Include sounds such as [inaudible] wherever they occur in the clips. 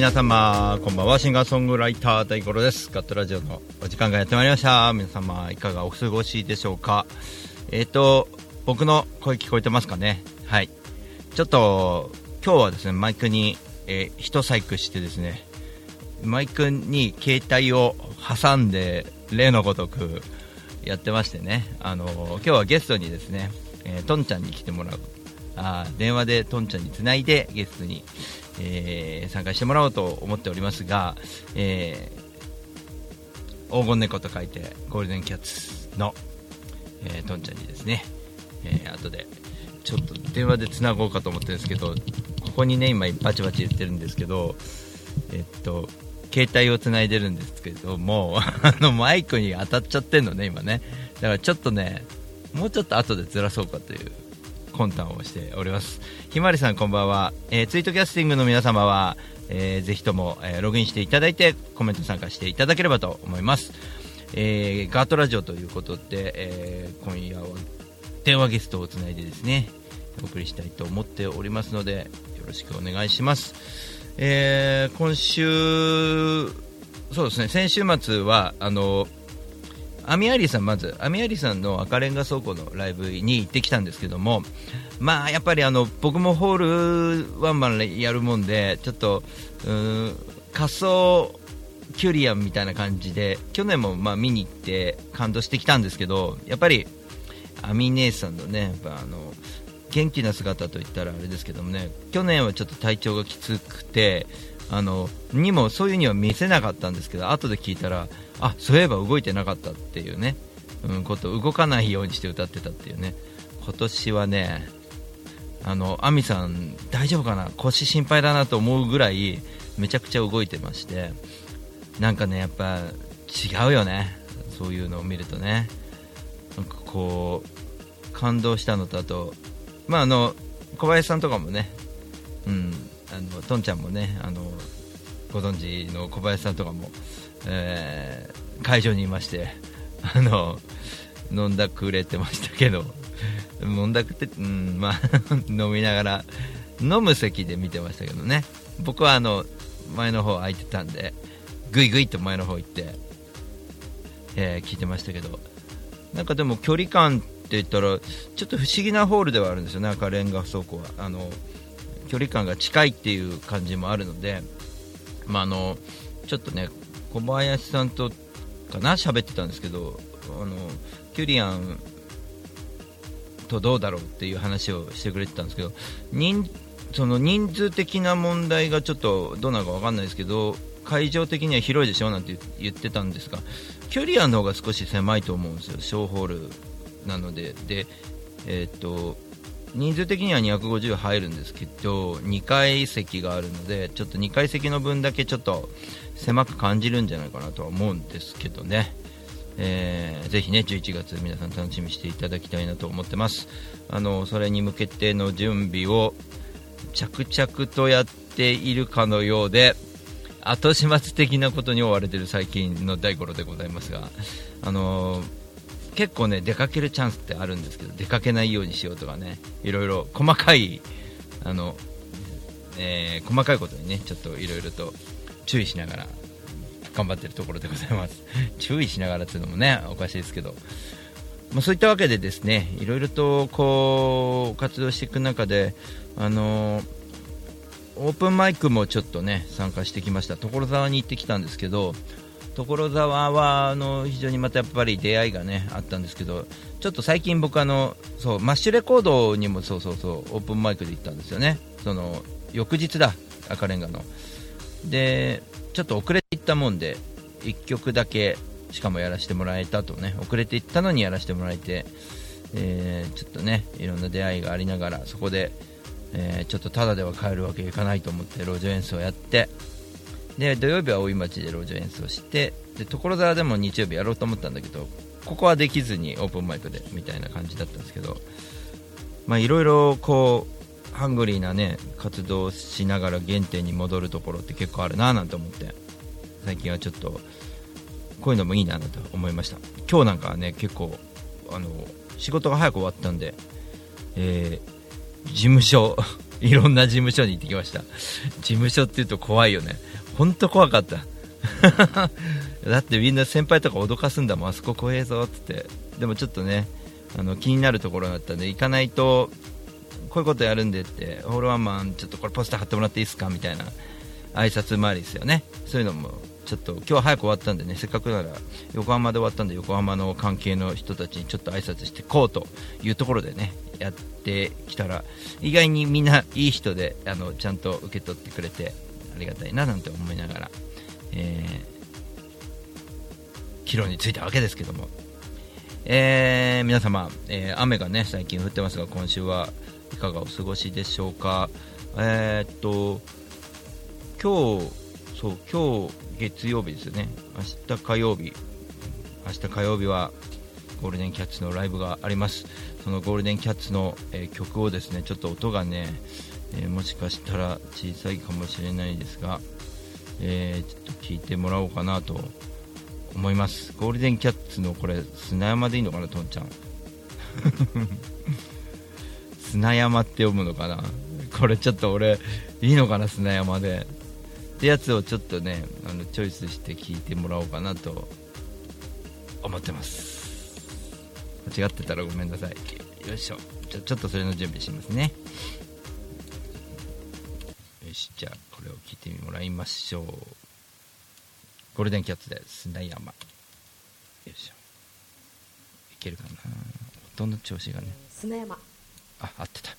皆様こんばんは。シンガーソングライター大五郎です。ガットラジオのお時間がやってまいりました。皆様いかがお過ごしでしょうか？えっ、ー、と僕の声聞こえてますかね？はい。ちょっと今日はですねマイクに、えー、一細工してですねマイクに携帯を挟んで例のごとくやってましてね。あの今日はゲストにですね、えー、トンちゃんに来てもらうあ電話でトンちゃんにつないでゲストにえー、参加してもらおうと思っておりますが、えー、黄金猫と書いてゴールデンキャッツの、えー、トンちゃんにですね、えー、後でちょっと電話でつなごうかと思ってるんですけどここにね今バチバチ言ってるんですけどえっと携帯をつないでるんですけども [laughs] あのマイクに当たっちゃってんのね今ね。だからちょっとねもうちょっと後でずらそうかという魂胆をしております。ひまわりさんこんばんは、えー、ツイートキャスティングの皆様は、えー、ぜひとも、えー、ログインしていただいてコメント参加していただければと思います、えー、ガートラジオということで、えー、今夜は電話ゲストをつないでですねお送りしたいと思っておりますのでよろしくお願いします、えー、今週そうですね先週末はあのアミアリさん、まず、アミアリさんの赤レンガ倉庫のライブに行ってきたんですけども、まあ、やっぱりあの僕もホールワンマンやるもんで、ちょっと、うん仮想キュリアンみたいな感じで、去年もまあ見に行って感動してきたんですけど、やっぱり、アミ姉さんのね、やっぱあの、元気な姿といったらあれですけどもね、去年はちょっと体調がきつくて、あのにもそういうには見せなかったんですけど後で聞いたらあそういえば動いてなかったっていうね、うん、こと動かないようにして歌ってたっていうね。今年はねあの亜美さん大丈夫かな？腰心配だなと思うぐらいめちゃくちゃ動いてまして。なんかねやっぱ違うよね。そういうのを見るとね。なんかこう感動したのとあとまああの小林さんとかもね。うんあのとんちゃんもねあのご存知の小林さんとかも、えー、会場にいまして [laughs] あの飲んだくれてましたけど [laughs] 飲んだくて、うん、まあ [laughs] 飲みながら飲む席で見てましたけどね。僕はあの前の方空いてたんでぐいぐいと前の方行って、えー、聞いてましたけど。なんかでも距離感って言ったらちょっと不思議なホールではあるんですよね。赤レンガ倉庫は。あの距離感が近いっていう感じもあるので、まあ、あのちょっとね小林さんとかな喋ってたんですけどあのキュリアンとどうだろうっていう話をしてくれてたんですけど人その人数的な問題がちょっとどうなのか分かんないですけど会場的には広いでしょなんて言ってたんですがキュリアンの方が少し狭いと思うんですよ。小ホールなので。で、えー、っと人数的には250入るんですけど2階席があるのでちょっと2階席の分だけちょっと狭く感じるんじゃないかなとは思うんですけどね、えー、ぜひね11月皆さん楽しみにしていただきたいなと思ってます。あのそれに向けての準備を着々とやっているかのようで後始末的なことに追われている最近の大五郎でございますがあのー結構ね出かけるチャンスってあるんですけど出かけないようにしようとかねいろいろ細かいあの、えー、細かいことにねちょっといろいろと注意しながら頑張ってるところでございます。[laughs] 注意しながらっていうのもねおかしいですけど、まあ、そういったわけでですねいろいろとこう活動していく中であのオープンマイクもちょっとね参加してきました。所沢に行ってきたんですけど所沢はあの非常にまたやっぱり出会いがねあったんですけどちょっと最近僕あのそうマッシュレコードにもそうそうそうオープンマイクで行ったんですよね。その翌日だ赤レンガの。でちょっと遅れていったもんで1曲だけしかもやらせてもらえたとね遅れていったのにやらせてもらえて、えー、ちょっとねいろんな出会いがありながらそこで、えー、ちょっとただでは帰るわけいかないと思って路上演奏をやってで土曜日は大井町で路上演奏してで所沢でも日曜日やろうと思ったんだけどここはできずにオープンマイクでみたいな感じだったんですけどまあいろいろこうハングリーなね活動をしながら原点に戻るところって結構あるななんて思って最近はちょっとこういうのもいいなと思いました。今日なんかはね結構あの仕事が早く終わったんで、えー、事務所 [laughs] いろんな事務所に行ってきました。事務所って言うと怖いよね。本当怖かった。[laughs] だってみんな先輩とか脅かすんだもん。あそこ怖えぞつって。でもちょっとねあの気になるところだったんで行かないとこういうことやるんでってホールワンマンちょっとこれポスター貼ってもらっていいですかみたいな挨拶回りですよね。そういうのもちょっと今日は早く終わったんでねせっかくなら横浜で終わったんで横浜の関係の人たちにちょっと挨拶してこうというところでねやってきたら意外にみんないい人であのちゃんと受け取ってくれてありがたいななんて思いながら、えー、帰路に着いたわけですけども、えー、皆様、えー、雨がね最近降ってますが今週はいかがお過ごしでしょうか？えー、っと今日そう今日月曜日ですよね。明日火曜日。明日火曜日はゴールデンキャッツのライブがあります。そのゴールデンキャッツの、えー、曲をですねちょっと音がね、えー、もしかしたら小さいかもしれないですが、えー、ちょっと聞いてもらおうかなと思います。ゴールデンキャッツのこれ砂山でいいのかなとんちゃん？[laughs] 砂山って読むのかな？これちょっと俺いいのかな？砂山で。ってやつをちょっとねあのチョイスして聞いてもらおうかなと思ってます。間違ってたらごめんなさい。よいしょ。じゃちょっとそれの準備しますね。よしじゃあこれを聞いてもらいましょう。ゴールデンキャッツで砂山。よいしょ。いけるかな？音の調子がね。砂山。あ合ってた。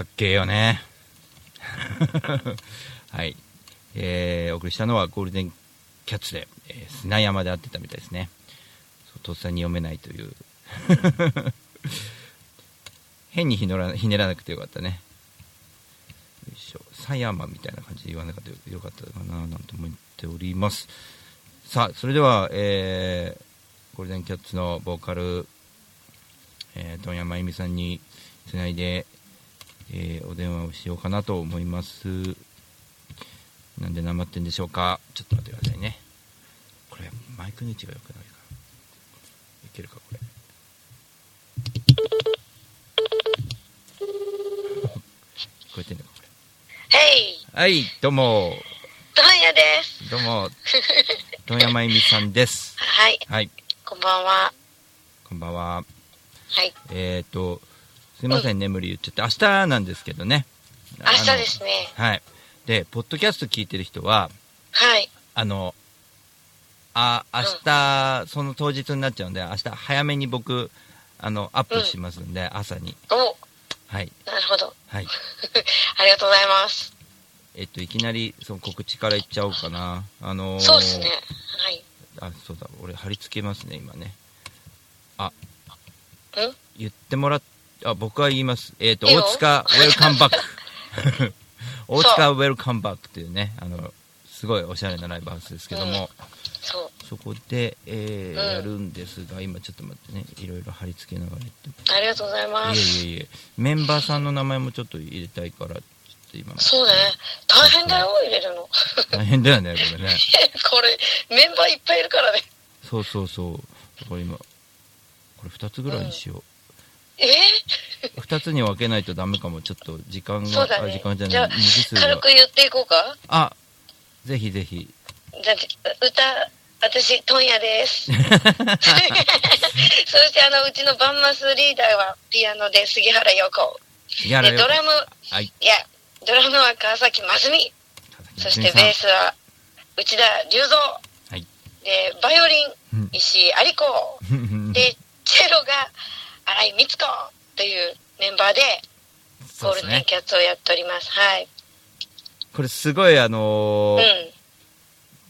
かっけえよね。[laughs] はい。えー、お送りしたのはゴールデンキャッツで、えー、砂山で会ってたみたいですね。とっさに読めないという。[laughs] 変にひねらひねらなくてよかったね。よいしょ。狭山みたいな感じで言わなかったよかったかななんて思っております。さあ、それでは、えー、ゴールデンキャッツのボーカル、えー、問屋真由美さんにつないで、えー、お電話をしようかなと思います。なんでなまってんでしょうか？ちょっと待ってくださいね。これ、マイクの位置が良くないかいけるか、これ。聞こえてんのか、これ。へい。はい、どうも。どんやです。どうも。どんやまゆみさんです。はい。はい。こんばんは。こんばんは。はい。えっ、ー、と、すいませんね、無理言っちゃって。明日なんですけどね。明日ですね。はい。で、ポッドキャスト聞いてる人は、はい。あの、あ、明日、うん、その当日になっちゃうんで、明日早めに僕、あの、アップしますんで、うん、朝に。おはい。なるほど。はい。[laughs] ありがとうございます。えっと、いきなり、その告知からいっちゃおうかな。あのー、そうですね。はい。あ、そうだ、俺貼り付けますね、今ね。あ、ん？言ってもらっ、あ、僕は言います。えっ、ー、と、大塚、ウェルカムバック。[laughs] 大塚ウェルカムバックっていうね、あの、すごいおしゃれなライブハウスですけども、うん、そそこで、えー、うん、やるんですが、今ちょっと待ってね、いろいろ貼り付けながらありがとうございます。いえいえいえ、メンバーさんの名前もちょっと入れたいから、ちょっと今。そうね。大変だよ、入れるの。[laughs] 大変だよね、これね。[laughs] これ、メンバーいっぱいいるからね。そうそうそう。これ今、これ2つぐらいにしよう。うん、え？2つに分けないとダメかも、ちょっと時間が、そうだね、時間じゃない、文字数が。軽く言っていこうか？あ、ぜひぜひ。じゃ歌、私、問屋です。[laughs] そして、あの、うちのバンマスリーダーはピアノで杉原陽子。杉原ドラム、はい、いや、ドラムは川崎真澄。そしてベースは内田隆三。はい、で、バイオリン、石井有子。[laughs] で、チェロが新井光子というメンバーで、ゴールデンキャッツをやっております。はい。これすごいあのーうん、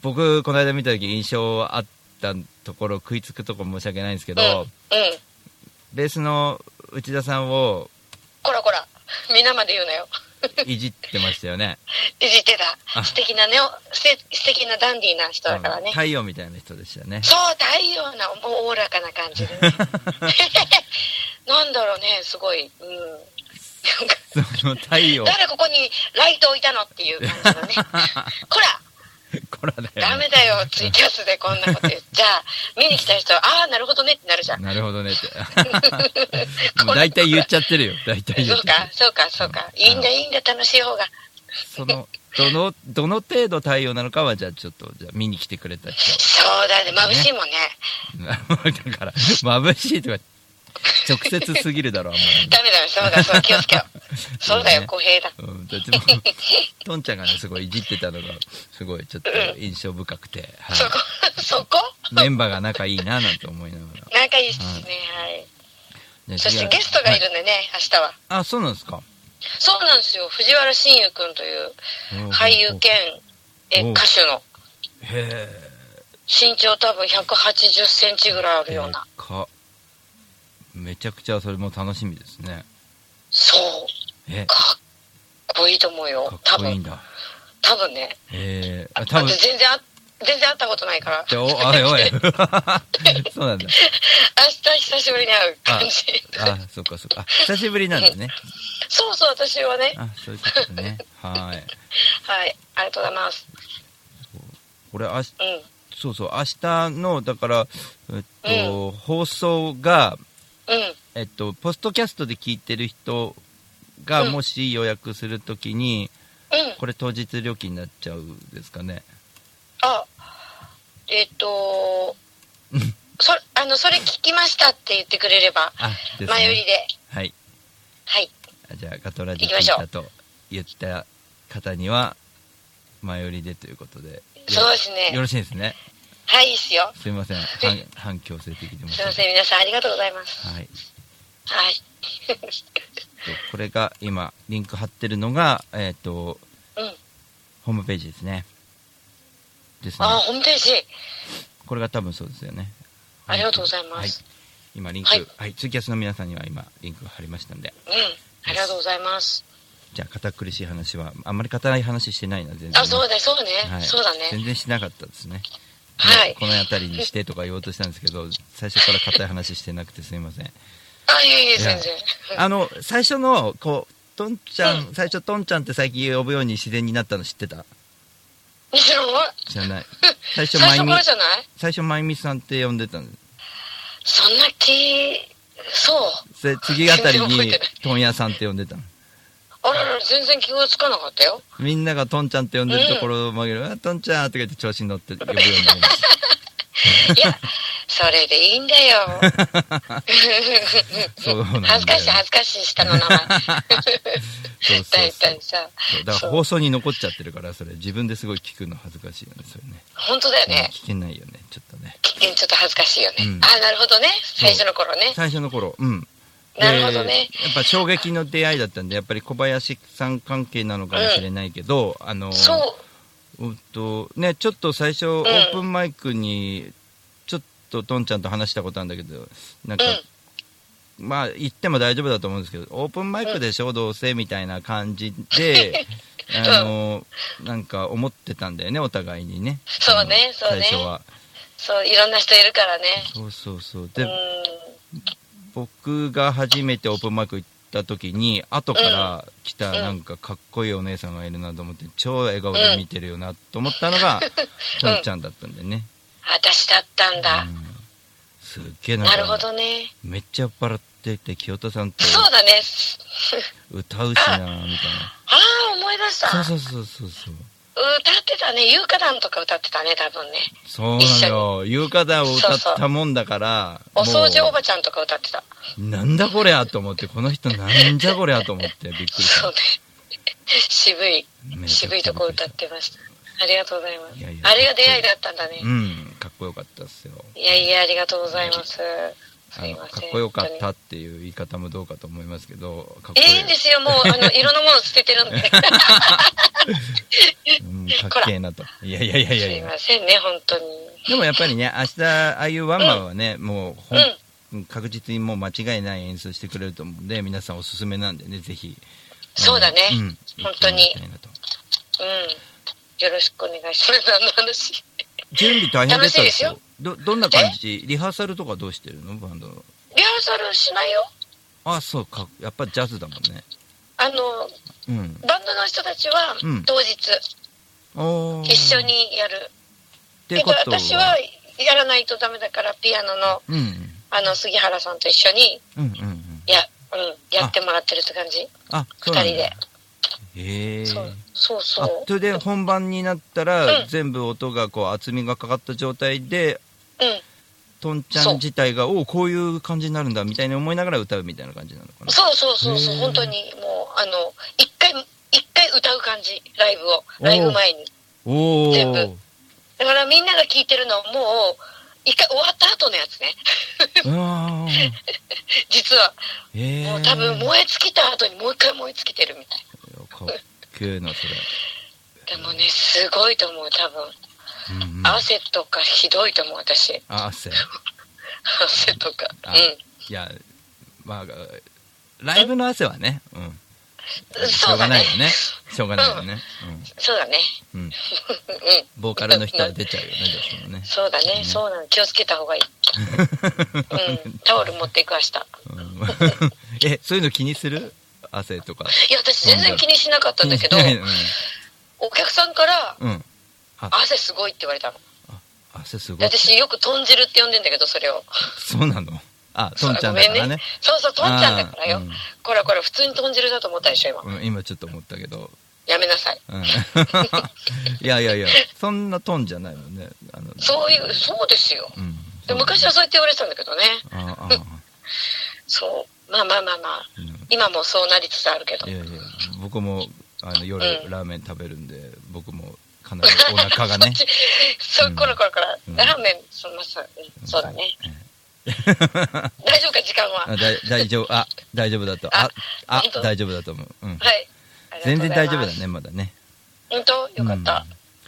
僕この間見た時印象あったところ食いつくとこ申し訳ないんですけど、うんうん、ベースの内田さんをこらこら皆まで言うなよいじってましたよね。いじってた。素敵なね素敵なダンディーな人だからね。太陽みたいな人でしたね。そう太陽なおおらかな感じで、ね、[laughs] なんだろうねすごい。うん。その太陽。誰ここにライト置いたのっていう感じのね。[laughs] こら [laughs] だよ、ね、ダメだよ、ツイキャスでこんなこと言っちゃ、[laughs] 見に来た人は、ああ、なるほどねってなるじゃん。なるほどねって。[laughs] もう大体言っちゃってるよ、大体そうか、そうか、そうか。いいんだ、いいんだ、楽しい方が。その、どの、どの程度太陽なのかは、じゃあちょっと、じゃあ見に来てくれた人。そうだね、眩しいもんね。だから、眩しいとか直接すぎるだろ、あんまり。[laughs] ダメダメ、そうだ、そう気をつけよう。[laughs] そうだよ、公平だ。うん、だっても [laughs] トンちゃんがね、すごいいじってたのが、すごいちょっと印象深くて。はい、そこ、そこ？メンバーが仲いいな、なんて思いながら。仲いいっすね、はい。ね、そしてゲストがいるんでね、はい、明日は。あ、そうなんですかそうなんですよ。藤原信也君という俳優兼え歌手の。へえ。身長多分180センチぐらいあるような。かめちゃくちゃそれも楽しみですね。そう。え。かっこいいと思うよ。かっこいいんだ。多分。ね。ええー、多分。全然あ全然会ったことないから。おおいおい。[laughs] [laughs] そうなんだ。明日久しぶりに会う感じ。ああそっかそっか。久しぶりなんだね。[laughs] そうそう私はね。あそういうことね。はい。はい。ありがとうございます。これあし、うん、そうそう明日のだからえっと、うん、放送がえっと、ポストキャストで聞いてる人が、もし予約するときに、うん、これ当日料金になっちゃうんですかね。あ、えっ、ー、と、[laughs] そあのそれ聞きましたって言ってくれれば、ね、前売りで。はい。はい。じゃあ、ガトラジ聞いたと言った方には、前売りでということで。そうですね。よろしいですね。はい、いいっすよ。すいません。反 [laughs] 強制的でも。すいません、皆さんありがとうございます。はい。はい。これが今、リンク貼ってるのが、えっ、と、うん。ホームページですね。ですね。あ、ホームページ。これが多分そうですよね。ありがとうございはいます。。今、リンク、ははいい、ツイキャスの皆さんには今、リンクが貼りましたんで。うん。ありがとうございます。じゃあ、堅苦しい話は、あんまり硬い話してないな、全然、ね。あ、そうだ、そうね。はいそうだね。全然しなかったですね。はいこの辺りにしてとか言おうとしたんですけど、最初から硬い話してなくてすみません。あ、いえいえ、全然。あの、最初の、こう、トンちゃん、う最初トンちゃんって最近呼ぶように自然になったの知ってた？知らない。[laughs] 最初、まゆみからじゃない？最初、まゆみさんって呼んでたの。そんな気、そう。で、次あたりに問屋さんって呼んでたの。あ全然気がつかなかったよ。みんながトンちゃんって呼んでるところを曲げる、あ、トンちゃんって言って調子に乗って呼ぶようになりました。[laughs] いや、それでいいんだよ。[laughs] そうなんだよ恥ずかしい、恥ずかしい、下の名前。そう大う。体さ。だから放送に残っちゃってるから、それ自分ですごい聞くの恥ずかしいよね、それね。本当だよね。聞けないよね、ちょっとね。ちょっと恥ずかしいよね。うんあ、なるほどね。最初の頃ね。最初の頃、うん。なるほどねでやっぱ衝撃の出会いだったんで、やっぱり小林さん関係なのかもしれないけど、あの、そう。うんと、ね、ちょっと最初、オープンマイクに、ちょっとトンちゃんと話したことあるんだけど、なんか、うん。まあ、言っても大丈夫だと思うんですけど、オープンマイクでしょ、どうせ、みたいな感じで、[laughs] あの、なんか思ってたんだよね、お互いにね。そうねそうね最初は。そう、いろんな人いるからね。そうそうそう。うで、ん。僕が初めてオープンマイク行った時に、後から来たうんなんかかっこいいお姉さんがいるなと思って、超笑顔で見てるよなと思ったのが、[laughs] トンちゃんだったんでね。私だったんだ。うんすっげえななるほどね。めっちゃ酔っ払ってて、清田さんとそうだね。歌うしな、みたいな。[laughs] ああ、思い出した。そうそうそうそうそう。歌ってたね。有歌団とか歌ってたね、多分ね。そうなのよ。有歌団を歌ったもんだから、お掃除おもばちゃんとか歌ってた。うなんだこりゃと思って、この人なんじゃこりゃと思ってびっくりしたそう。ね。[laughs] 渋い、渋いとこ歌ってました。ありがとうございます。いやいやあれが出会いだったんだね。うん、かっこよかったっすよ。いやいや、ありがとうございます。すあの。かっこよかったっていう言い方もどうかと思いますけど、かっこよええいいんですよ、もう、あの、いろんなもの捨ててるんで。[laughs] うん、かっけえなと。いやいやいやいやすい。ませんね、本当に。でもやっぱりね、明日、ああいうワンマンはね、もうほん、うん確実にもう間違いない演奏してくれると思うんで、皆さんおすすめなんでね、ぜひ。そうだねあのうん、本当にうん。よろしくお願いします。何の話準備大変でしたですよど、どんな感じ？リハーサルとかどうしてるの？バンドの。リハーサルしないよ。あ、そうか。やっぱジャズだもんね。あの、うん。バンドの人たちはうん当日おー一緒。にやる。けど。私はやらないとダメだから、ピアノのうん。あの杉原さんと一緒にうんうんうん。や,、うん、やってもらってるって感じ。あ、二人で。へえ。そうそうそあう。それで本番になったら、うん全部音がこう厚みがかかった状態でうん。トンちゃん自体がおおこういう感じになるんだみたいに思いながら歌うみたいな感じなのかなそうそうそうそう、本当にもう、あの、一回、一回歌う感じ、ライブを。ライブ前に。おお全部だからみんなが聞いてるのはもう、一回終わった後のやつね。[laughs] 実は。もう多分燃え尽きた後にもう一回燃え尽きてるみたい。かっけえなそれ、でもね、すごいと思う、多分。うんうん、汗とかひどいと思う、私。あ汗 [laughs] 汗とか。あうん。いやまあライブの汗はね、うん、しょうが。ないよねしょうがないよね、そうだね。うんうん、うん。ボーカルの人は出ちゃうよねどうしてもねそうだね、そうなの。気をつけた方がいい。[laughs] うん。タオル持っていく、明日。うん [laughs] えそういうの気にする？汗とかいや、私全然気にしなかったんだけどお客さんから、うん、うん、汗すごいって言われたの。汗すごでい私よく豚汁って呼んでんだけど、それを。そうなの？あ [laughs] トンちゃんだからね。そうそう、トンちゃんだからよ。これこれ、普通に豚汁だと思ったでしょ、今。うん、今ちょっと思ったけど、やめなさい。うん、[laughs] いやいやいやそんなトンじゃないもんねあのそういう、そうですよ。うん、で昔はそうやって言われてたんだけどね。あああ [laughs] そう。まあまあまあまあ。うん今もそうなりつつあるけどい。やいや僕もあの夜、うんラーメン食べるんで僕もかなりお腹がね [laughs] そそう、こらこらこら。うんラーメン、そのまさ、うそうだね。大丈夫か、時間は。あ大丈夫、あ、大丈夫だと。あ、あ、大丈夫だと思う。うん。はい。全然大丈夫だね。まだね。本当よかった。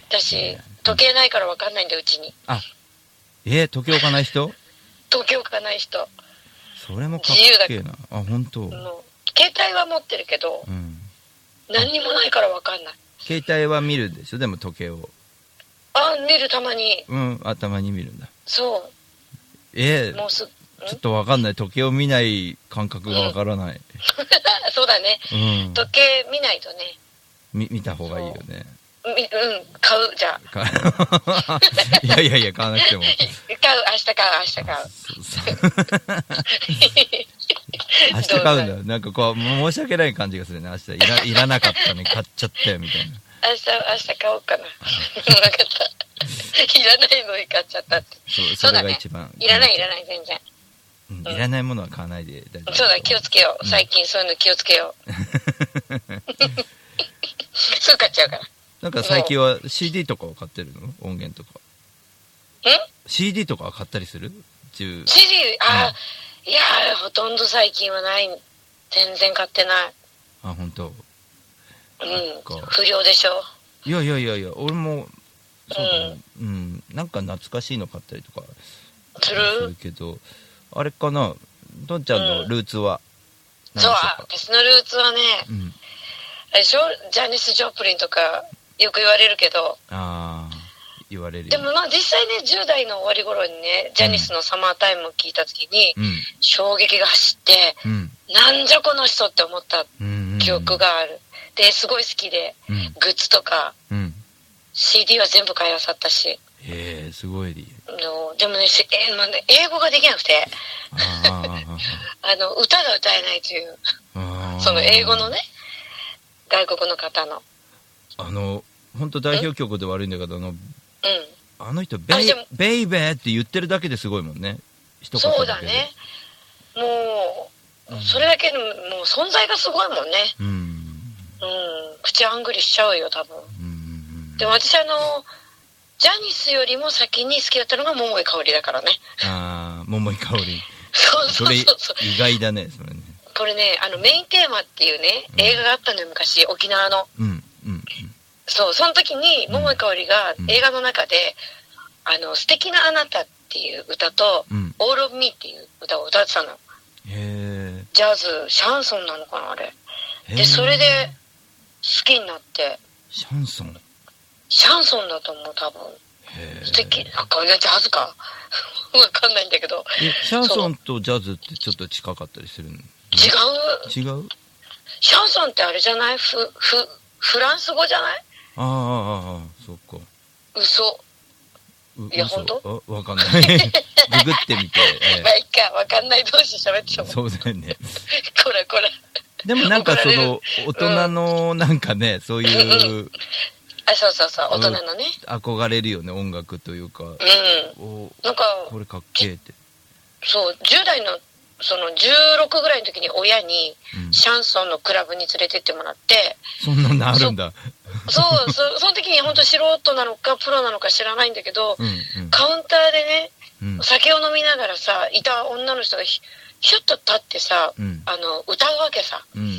私、時計ないから分かんないんだよ、うちに。あ、えー、時計置かない人時計置かない人。それもかっけえな。あ、本当。携帯は持ってるけど、うん。何にもないから分かんない。携帯は見るでしょ？でも時計を。あ、見るたまに。うん、頭に見るんだ。そえう。もうす、ん？ちょっとわかんない。時計を見ない感覚がわからない。[laughs] そうだね。うん。時計見ないとね。み見た方がいいよね。みうん、買う、じゃあ。か [laughs] いやいやいや、買わなくても。[laughs] 買う、明日買う、明日買う。そうそう明日買うんだ。なんかこう、申し訳ない感じがするね。明日いらいらなかったね。買っちゃったよ、みたいな。明日、明日買おうかな。[laughs] 分かった。いらないのに買っちゃったって。そう、そそうれが一番。いらない、いらない、全然。うんいらないものは買わないで大丈夫。そうだ、気をつけよう。最近そういうの気をつけよう。[laughs] すぐ買っちゃうから。なんか最近は CD とかを買ってるの？音源とか。ん CD とかは買ったりする？中 ?CD、あ、いやー、ほとんど最近はない。全然買ってない。あ、本当？うん。不良でしょ。いやいやいやいや、俺も、そうだね。うん。なんか懐かしいの買ったりとかすするるけど、あれかな、どんちゃんのルーツは？うでしょうか、私のルーツはね、うん。あれでしょ？ジャニス・ジョプリンとかよく言われるけど、ああ、言われるよでもまあ実際ね、10代の終わり頃にね、ジャニスのサマータイムを聞いた時に、うん。衝撃が走って、うん。なんじゃこの人って思った。記憶。がある。で、すごい好きで、うん。グッズとかうん。CD は全部買いあさったし、へえ、すごい。のでもね、しえまあね英語ができなくて、あ [laughs] あの、歌が歌えないという。その英語のね、外国の方の。あの、本当代表曲で悪いんだけど、あの、うん。あの人、ベイベイベーって言ってるだけですごいもんね。一言そうだね。。もうんう、それだけでももう存在がすごいもんね。うん。うん。口あんぐりしちゃうよ、多分。うん。でも私あの、ジャニスよりも先に好きだったのが桃井かおりだからね。ああ、桃井かおり。[laughs] そうそうそうそう。意外だね、それね。これね、あのメインテーマっていうね、うん映画があったのよ、昔、沖縄の。うん、うん、そう、その時に、うん桃井かおりがうん映画の中で、あの、素敵なあなたっていう歌と、うん。うん。All of Me っていう歌を歌ってたの。へジャズ、シャンソンなのかな、あれ。え。で、それで、好きになって、シャンソン？シャンソンだと思う、多分。へえ。素敵。あ、これジャズか。[laughs] わかんないんだけど。え、シャンソンとジャズってちょっと近かったりするの？違う？違う？シャンソンってあれじゃない？フ、フ、フランス語じゃない？ああ、ああ、そっか。嘘。ういや嘘本あわかんない。[laughs] ググってみて。えまあ、いっか、わかんない同士喋ってえも。そうだよね。こらこら。でもなんかその、大人のなんかね、そういうあ、そうそうそう、大人のね。憧れるよね、音楽というか。うん。おなんか、これかっけえって。そう、10代の、その、16ぐらいの時に親に、うんシャンソンのクラブに連れてってもらって、そんなのあるんだ。そう、そその時に本当素人なのかプロなのか知らないんだけど、うん、うん。カウンターでね、うんお酒を飲みながらさ、いた女の人がひひょっと立ってさ、うん。あの、歌うわけさ。うん、うん、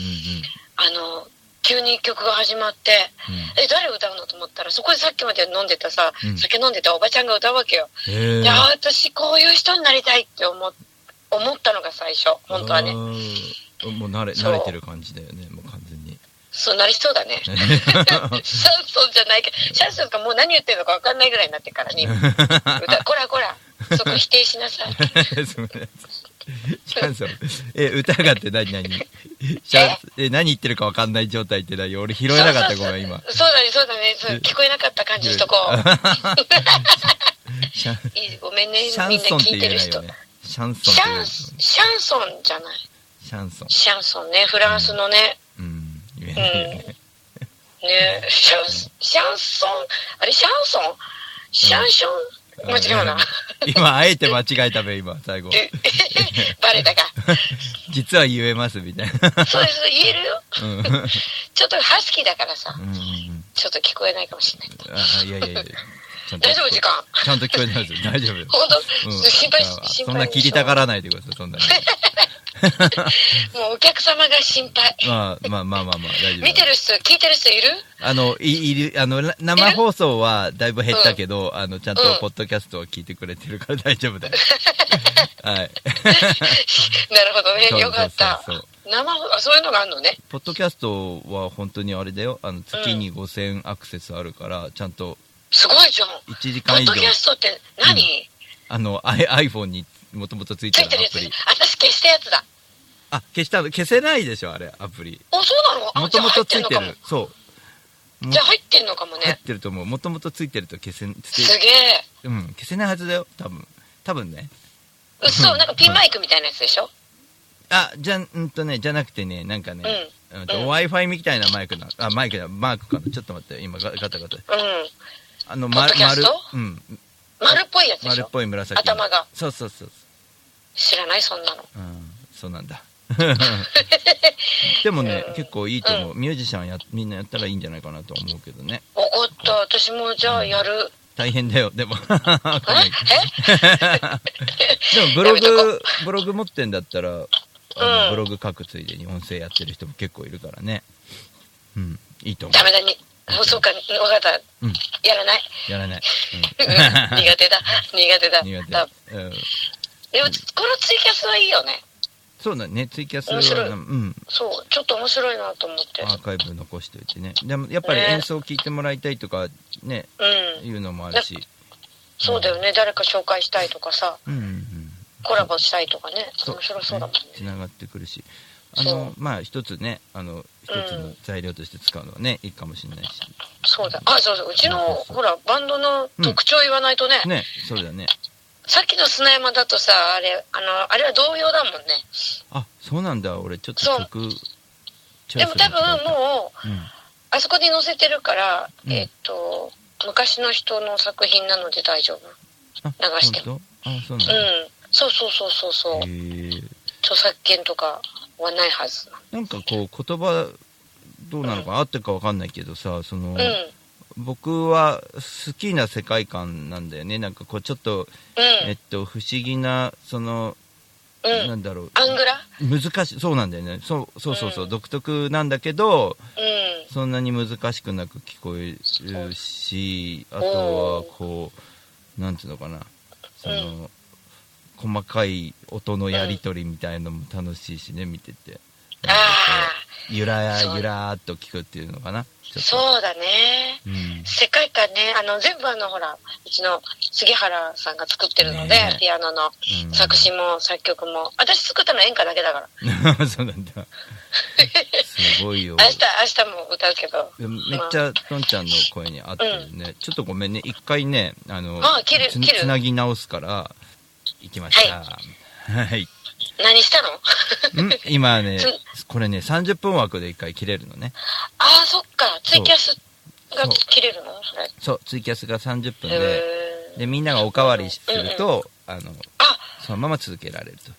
あの、急に曲が始まって、うん。え、誰歌うのと思ったら、そこでさっきまで飲んでたさ、うん酒飲んでたおばちゃんが歌うわけよ。や、私こういう人になりたいって思っ思ったのが最初、本当はね。ね。もう慣れ、慣れてる感じだよね、もう完全に。そうなりそうだね。[laughs] シャンソンじゃないけど、シャンソンかもう何言ってるのか分かんないぐらいになってからね。歌、こらこら、そこ否定しなさい。[laughs] シャンソン。え、歌がって何何？[laughs] シャンえ、何言ってるか分かんない状態って何？俺拾えなかった、ごめん、今。そうだね、そうだね。聞こえなかった感じしとこう。ごめんね、みんな聞いてる人。シャンソンシャン、シャンソンじゃない。シャンソン。シャンソンね、フランスのね。うん。言えないよね。ねシャン、シャンソン、あれシャンソン？シャンション？間違うな。今、あえて間違えたべ、今、最後。えバレたか？[laughs] 実は言えます、みたいな。そうです、言えるよ。ちょっとハスキーだからさう、んうん。ちょっと聞こえないかもしれない。あ、いやいやいや。ちちゃんと。大丈夫時間ちゃんと聞こえてますよ。[laughs] 大丈夫。本当、うん心配心配そんな切りたがらないでください、そんなに。[laughs] もうお客様が心配。[laughs] まあまあまあまあまあ、大丈夫。見てる人、聞いてる人いる？あの、い、いる、あの、な生放送はだいぶ減ったけど、あの、ちゃんとうんポッドキャストを聞いてくれてるから大丈夫だよ。はい。なるほどね。そうよかったそうそう。生、あ、そういうのがあるのね。ポッドキャストは本当にあれだよ。あの、月に5000アクセスあるから、ちゃんとすごいじゃん。1時間以上ポッドキ、ャストって何、あの、I- iPhone にもともとついついてるやつてるアプリ。。私消したやつだ。あ、消したの消せないでしょ、あれ、アプリ。お、そうなの？あもともとついてる。そう。じゃあ入ってんのかも入っね。てると思う。もともとついてると消せ、す消げえ。せ、うん、消せないはずだよ、多分。多分ね。うっそ、なんかピンマイクみたいなやつでしょ？あ、じゃ、うんとね、じゃなくてね、なんかね、うんとうん Wi-Fi みたいなマイクな、あ、マイクだ、マークかな。ちょっと待って、今ガガタガタ。うん。あの、ポッドキャスト？うん、丸っぽいやつでしょ？丸っぽい紫の。頭が。そうそうそう。知らない？そんなの。うん、そうなんだ。[laughs] でもね、うん結構いいと思う。ミュージシャンや、みんなやったらいいんじゃないかなと思うけどね。わかった。私もじゃあやる。大変だよ、でも。[laughs] え？[laughs] でもブログ、ブログ持ってんだったら、あのうんブログ書くついでに音声やってる人も結構いるからね。うん、いいと思ダメだに。そうか、わかった。うんやらない？う。やらない。うん苦手だ。苦手だ。うん、苦手だ。[laughs] うん。でも、このツイキャスはいいよね。そうだね、ツイキャスは、面白いうん、そう。ちょっと面白いなと思って。アーカイブ残しておいてね。でも、やっぱりね演奏聞いてもらいたいとか、ね、うん。いうのもあるし。そうだよね。誰か紹介したいとかさ、うん、うん。コラボしたいとかね。面白そうだもんね。つながってくるし。あのまあ、一つね、あの、一つの材料として使うのはね、いいかもしれないし。そうだ。あ、そうそう。うちの、ほら、バンドの特徴言わないとね。ね、そうだね。さっきの砂山だとさ、あれ、あの、あれは童謡だもんね。あ、そうなんだ。俺、ちょっとそう曲、でも多分もう、う、うん。あそこに載せてるから、うんえっと、昔の人の作品なので大丈夫。あ、流して本当？あ、そうなんだ。うん。そうそうそうそうそう。著作権とかはないはず。なんかこう、言葉、どうなのか、合ってるかわかんないけどさ、その、うん。僕は好きな世界観なんだよね。なんかこう、ちょっと、うん。えっと、不思議な、その、うん。なんだろう、アングラ？難しい、そうなんだよね。そう、そうそうそう、うん独特なんだけど、うん。そんなに難しくなく聞こえるし、あとは、こう、なんていうのかな、その、細かい音のやりとりみたいのも楽しいしね、見てて。あうゆらやゆらーっと聞くっていうのかな？そうだね。うん。世界観ね、あの、全部あの、ほら、うちの杉原さんが作ってるので、ねえピアノのうん作詞も作曲も。私作ったのは演歌だけだから。[laughs] そうなんだ。すごいよ。明日、明日も歌うけど。めっちゃトンちゃんの声に合ってるね、ちょっとごめんね一回ねあのあ切つなぎ直すから行きました。はい、何したの？ん？今ね [laughs] つこれね30分枠で一回切れるのね。ああ、そっか。ツイキャスが切れるの？それ。そうツイキャスが30分でへでみんながおかわりすると、あのあ、そのまま続けられると。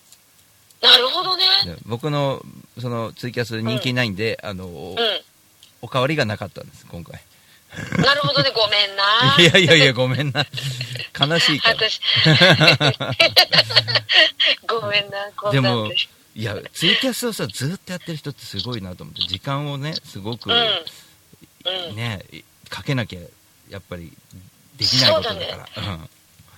なるほどね。で僕のそのツイキャス人気ないんで、あのうおかわりがなかったんです今回。ん。なるほどね。ごめんな。いやいやいやごめんな悲しいから私。ごめんな。こ [laughs] でもんで。いや、ツイキャスをさ、ずっとやってる人ってすごいなと思って、時間をね、すごく、うん。うん。ね、かけなきゃ、やっぱり、できないことだから。うん。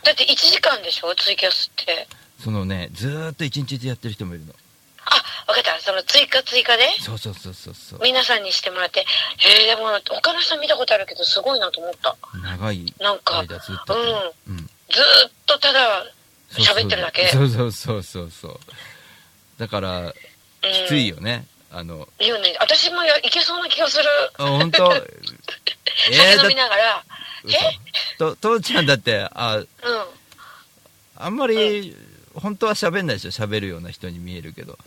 だって1時間でしょツイキャスって。そのね、ずーっと一日でやってる人もいるの。あ、わかった。その追加追加でそうそうそうそうそう。皆さんにしてもらって。へえ、でも他の人見たことあるけどすごいなと思った。長いなんか。うん。ずーっとただ喋ってるだけ。そうそうそうそうそう。だから、うんきついよね。あの、いいよね。私もやいけそうな気がする。あ、本当？[laughs] え酒飲みだながら。嘘と、父ちゃんだって、あ、うん。あんまり、本当は喋んないでしょ？喋るような人に見えるけど。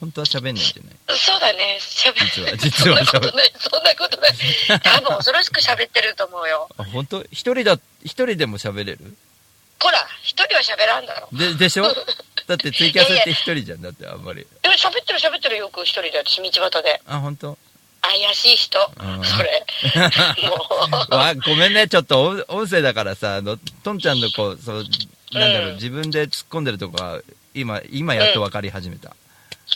本当は喋んないんじゃないそうだね。喋実は実はそんなことない。そんなことない。多分恐ろしく喋ってると思うよ。あ、本当？一人だ、一人でも喋れる？ほら、一人は喋らんだろ。で、でしょ？[laughs] だってツイキャスって一人じゃん。だってあんまり。でも喋ってる喋ってるよく一人で私道端で。あ、本当？怪しい人、うんそれ。[laughs] ごめんね、ちょっと音音声だからさ、あの、とんちゃんのこう、そう、なんだろう、うん自分で突っ込んでるとこが、今、今やっと分かり始めた。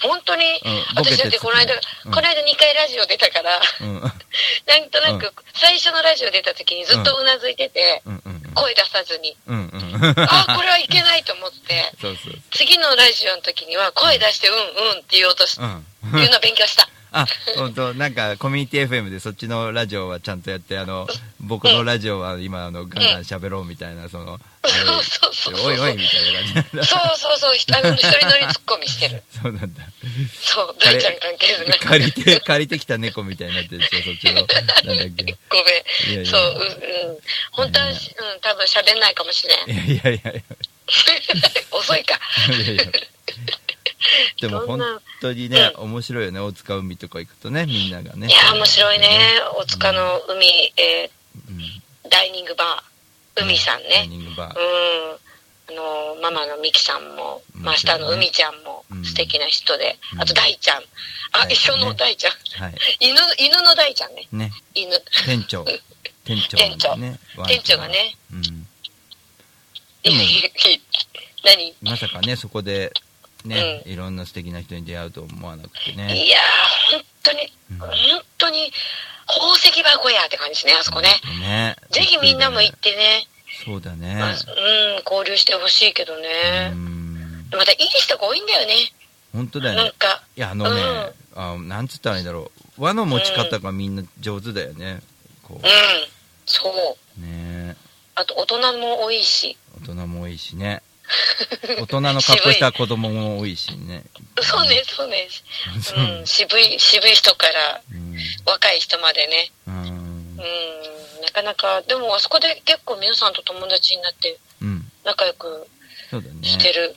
本当に、うん私だってこの間、うんこの間2回ラジオ出たから、うん。うん、なんとなく、最初のラジオ出た時にずっとうなずいてて。声出さずに、うん、うん。あ、これはいけないと思って、[laughs] そうそう次のラジオの時には声出して、うんうんって言おうとし、そう。うん。言うの勉強した。あ、本当なんか、コミュニティ FM でそっちのラジオはちゃんとやって、あの、[laughs] 僕のラジオは今、あの、ガンガン喋ろうみたいな、その、[laughs] そうそうそうおいおいみたいな感じ。そうそうそう、ひあの、一人乗りツッコミしてる。そうなんだ。そう、大ちゃん関係ない。借りて、借りてきた猫みたいになってるでしょ、そっちの。なんだっけ。[laughs] ごめん。いやいやそう、うん、うん。本当は、うん、多分喋んないかもしれん。いやいやいやい遅いか。や。いやいや [laughs] でも本当にね、う面白いよね、大塚海とか行くとね、みんながね。いや、面白いね。大塚の海、えうん。ーダイニングバー、海さんダイね。ニングバー。うん。あの、ママのミキさんも、うんマスターの海ちゃんもうん素敵な人で、うんあと大ちゃん。あ、一緒の大ちゃん。はい。犬、犬の大ちゃんね。ね、犬。店長。店長ね。[laughs] ワンちゃん店長が。ね。うん。[laughs] 何？まさかね、そこで、ね、いろんな素敵な人に出会うと思わなくてね。いやー、本当に、うん本当に、宝石箱やって感じですね、あそこね。ね。ぜひみんなも行ってね、そうだね。まあうん、交流してほしいけどうね。ん。またいい人が多いんだよね。本当だよね。なんか、いや、あのね、あなんつったらいいんだろう。輪の持ち方がみんな上手だよね。こうん、そう。う。ねあと大人も多いし。大人も多いしね。[laughs] 大人の格好した子供も多いしね。そうね、そうね。そううん、渋い、渋い人からうん。若い人までね。うんうん、なかなか、でもあそこで結構皆さんと友達になってうん。仲良く。してる。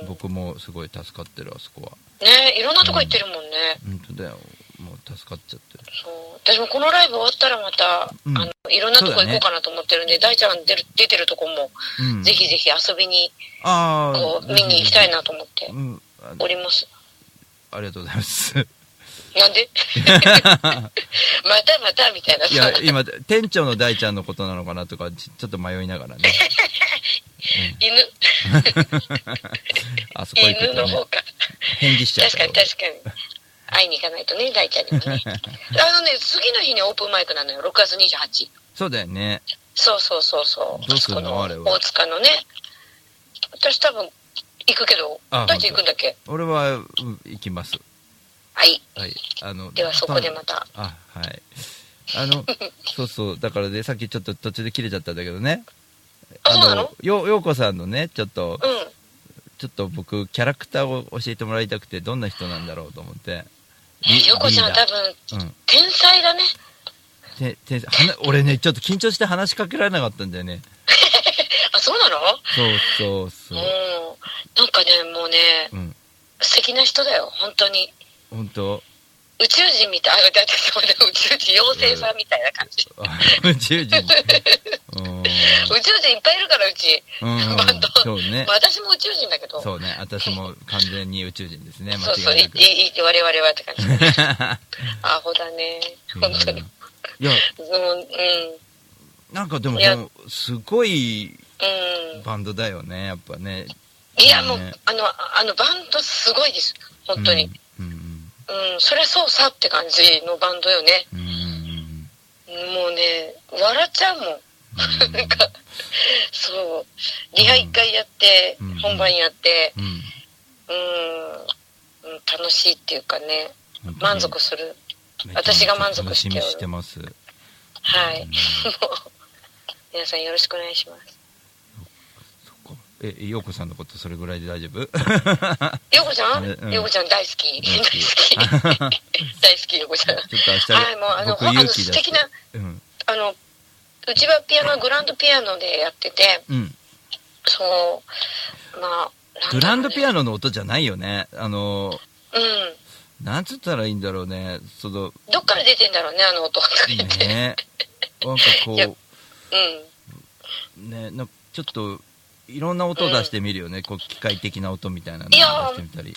うん。僕もすごい助かってる、あそこは。ねいろんなとこ行ってるもんね。本当だよ。もう助かっちゃ。そう。私もこのライブ終わったらまた、うんあの、いろんなとこ行こうかなと思ってるんで、大ちゃん出る出てるとこも、うん。ぜひぜひ遊びに。こう、見に行きたいなと思っております。ありがとうございます。なんで？[laughs] またまたみたいな。いや、今、店長の大ちゃんのことなのかなとか、ちちょっと迷いながらね。[laughs] 犬、[laughs] あそこ行くとね、犬の方か。返事しちゃう確かに確かに。会いに行かないとね、大ちゃんにもね。[laughs] あのね、次の日にオープンマイクなのよ、6月28。そうだよね。そうそうそうそう。どうすんの？あれは大塚のね。私多分行くけど、あ大ちゃん行くんだっけ？俺は、う行きます。はい。はい。あの、ではそこでまた。あ、はい。あの、[laughs] そうそう、だからね、さっきちょっと途中で切れちゃったんだけどね。あそうなの？よ、ようこさんのね、ちょっと、うん。ちょっと僕、キャラクターを教えてもらいたくて、どんな人なんだろうと思って。え、よこちゃん多分、ーうん。天才だね。て、て、はな、俺ね、ちょっと緊張して話しかけられなかったんだよね。[laughs] あ、そうなの？そうそうそう。もう、なんかね、もうね、うん。素敵な人だよ、本当に。本当？宇宙人みたい、あ、だってそうだ、宇宙人、妖精さんみたいな感じ。あ宇宙人。うん。宇宙人いっぱいいるから、うち。うんバンド。そうねまあ、私も宇宙人だけど。そうね。私も完全に宇宙人ですね。間 [laughs] そうそう、い違い。い、我々はって感じ。[laughs] アホだね。本当に。いや、うん、うん、なんかでもすごいうん。バンドだよね、やっぱね。いや、もうね、あの、あの、バンドすごいです。本当に。うん。うんうん、そりゃそうさって感じのバンドよね。うん。うんもうね、笑っちゃうもん。うんなんか、そう。リハ一回やって、うん本番やって、うん。うん、うん楽しいっていうかね、満足する。私が満足してる楽しみしてます。はい。[laughs] 皆さんよろしくお願いします。え、ようこさんのことそれぐらいで大丈夫？よこちゃん、うんよこちゃん大好き。大好き大好き。よこちゃん。ちょっと明日、はい、もうあの、あの。素敵な、うん。あの、うちはピアノ、グランドピアノでやってて、うん。そう、まあ、グランドピアノノの音じゃないよね。あの、うん。なんつったらいいんだろうね。その、どっから出てんだろうね、あの音とか言って。ね。なんかこう、[laughs] うん。ね、なんかちょっと、いろんな音を出してみるよね。こう、機械的な音みたいなのを出いやしてみたり。